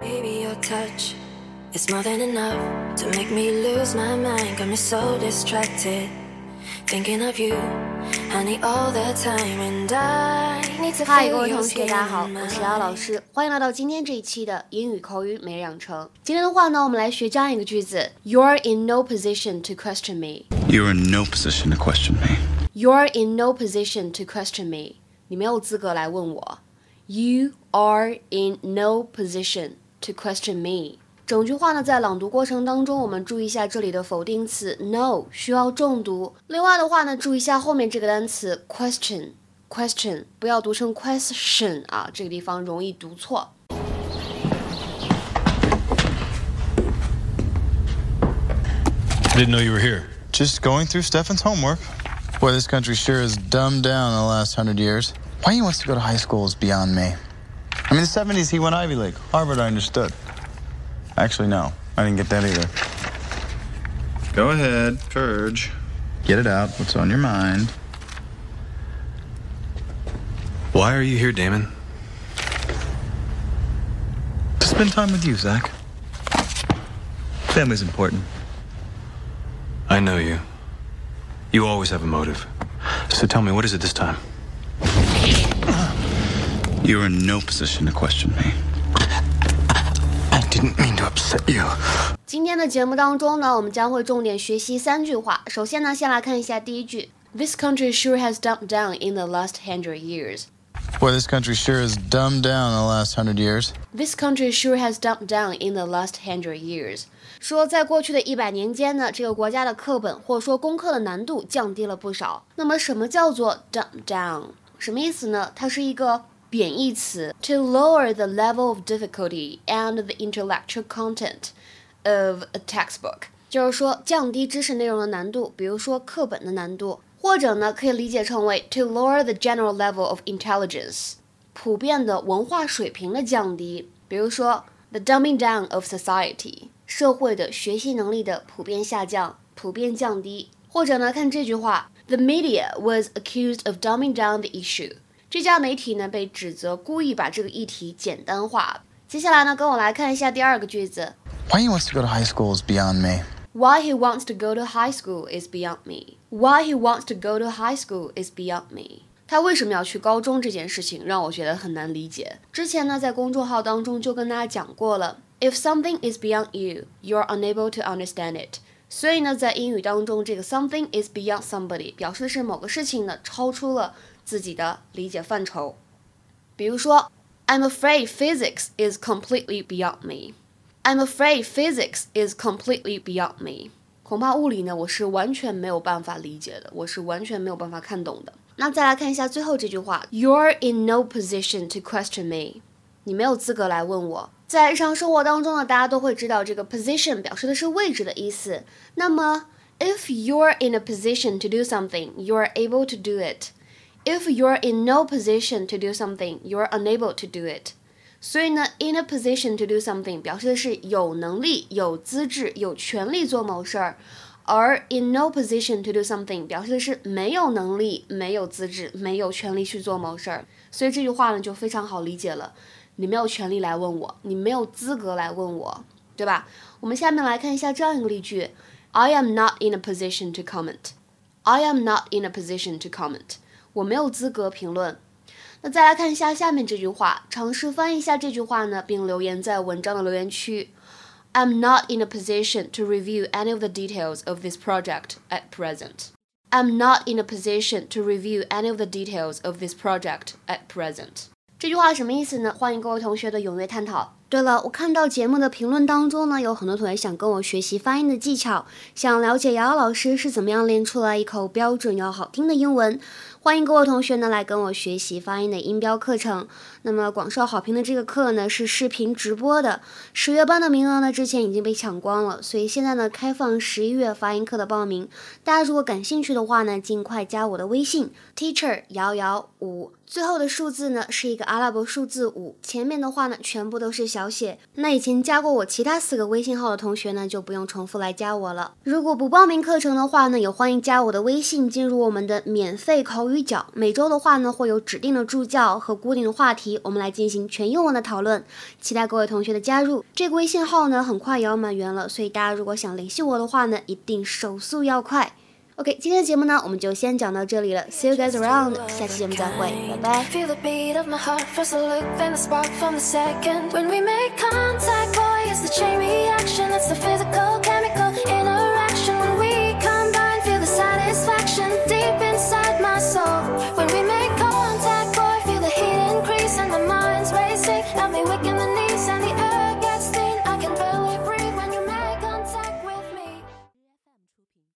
Baby, your touch is more than enough to make me lose my mind. Got me so distracted, thinking of you, honey, all the time. And I need to 嗨，各 feel 位 your 同学， skin 大家好， on 我是姚老 mine. 师，欢迎来到今天这一期的英语口语每日养成。今天的话呢，我们来学这样一个句子：You're in no position to question me. You're in no position to question me. You're in no position to question me. 你没有资格来问我。You are in no position to question me. 整句话呢，在朗读过程当中，我们注意一下这里的否定词 no 需要重读。另外的话呢，注意一下后面这个单词 question question 不要读成 question 啊，这个地方容易读错。 Didn't know you were here. Just going through Stefan's homework. Boy, this country sure has dumbed down in the last hundred years. Why he wants to go to high school is beyond me. I mean, the 70s, he went Ivy League. Harvard, I understood. Actually, no. I didn't get that either. Go ahead, purge. Get it out. What's on your mind? Why are you here, Damon? To spend time with you, Zach. Family's important. I know you. You always have a motive. So tell me, what is it this time? You're in no position to question me. I didn't mean to upset you. 今天的节目当中呢，我们将会重点学习三句话。首先呢，先来看一下第一句：This country sure has dumbed down in the last hundred years. Boy, this country sure has dumbed down in the last hundred years. This country sure has dumbed down in the last hundred years. 说在过去的一百年间呢，这个国家的课本或者说功课的难度降低了不少。那么什么叫做 dumb down？什么意思呢？它是一个贬义词，to lower the level of difficulty and the intellectual content of a textbook，就是说降低知识内容的难度，比如说课本的难度，或者呢可以理解成为 to lower the general level of intelligence，普遍的文化水平的降低，比如说 the dumbing down of society，社会的学习能力的普遍下降、普遍降低，或者呢看这句话，the media was accused of dumbing down the issue， 这家媒体呢被指责故意把这个议题简单化。接下来呢，跟我来看一下第二个句子。 Why he wants to go to high school is beyond me. Why he wants to go to high school is beyond me. Why he wants to go to high school is beyond me. 他为什么要去高中这件事情让我觉得很难理解。之前呢，在公众号当中就跟大家讲过了，If something is beyond you, you're unable to understand it. 所以呢，在英语当中，这个 something is beyond somebody 表示的是某个事情呢超出了 自己的理解范畴。比如说，I'm afraid physics is completely beyond me. I'm afraid physics is completely beyond me. 恐怕物理呢，我是完全没有办法理解的，我是完全没有办法看懂的。那再来看一下最后这句话，You're in no position to question me. 你没有资格来问我。在日常生活当中呢，大家都会知道这个 position 表示的是位置的意思。那么，if you're in a position to do something, you're able to do it. If you're in no position to do something, you're unable to do it. 所以呢，in a position to do something 表示的是有能力、有资质、有权利做某事儿，而 in no position to do something 表示的是没有能力、没有资质、没有权利去做某事儿。所以这句话呢就非常好理解了，你没有权利来问我，你没有资格来问我，对吧？我们下面来看一下这样一个例句：I am not in a position to comment. I am not in a position to comment. 我没有资格评论。那再来看一下下面这句话，尝试翻译一下这句话呢，并留言在文章的留言区。I'm not in a position to review any of the details of this project at present. I'm not in a position to review any of the details of this project at present. 这句话什么意思呢？欢迎各位同学的踊跃探讨。对了，我看到节目的评论当中呢，有很多同学想跟我学习发音的技巧，想了解瑶瑶老师是怎么样练出来一口标准又好听的英文。欢迎各位同学呢来跟我学习发音的音标课程。那么广受好评的这个课呢是视频直播的，十月班的名额呢之前已经被抢光了，所以现在呢开放十一月发音课的报名。大家如果感兴趣的话呢，尽快加我的微信 teacher 瑶瑶五，最后的数字呢是一个阿拉伯数字五，前面的话呢全部都是小写。那以前加过我其他四个微信号的同学呢就不用重复来加我了。如果不报名课程的话呢，也欢迎加我的微信进入我们的免费口语角。每周的话呢会有指定的助教和固定的话题，我们来进行全英文的讨论。期待各位同学的加入。这个微信号呢很快也要满员了，所以大家如果想联系我的话呢，一定手速要快。OK，今天的节目呢，我们就先讲到这里了。See you guys around，下期节目再会，拜拜。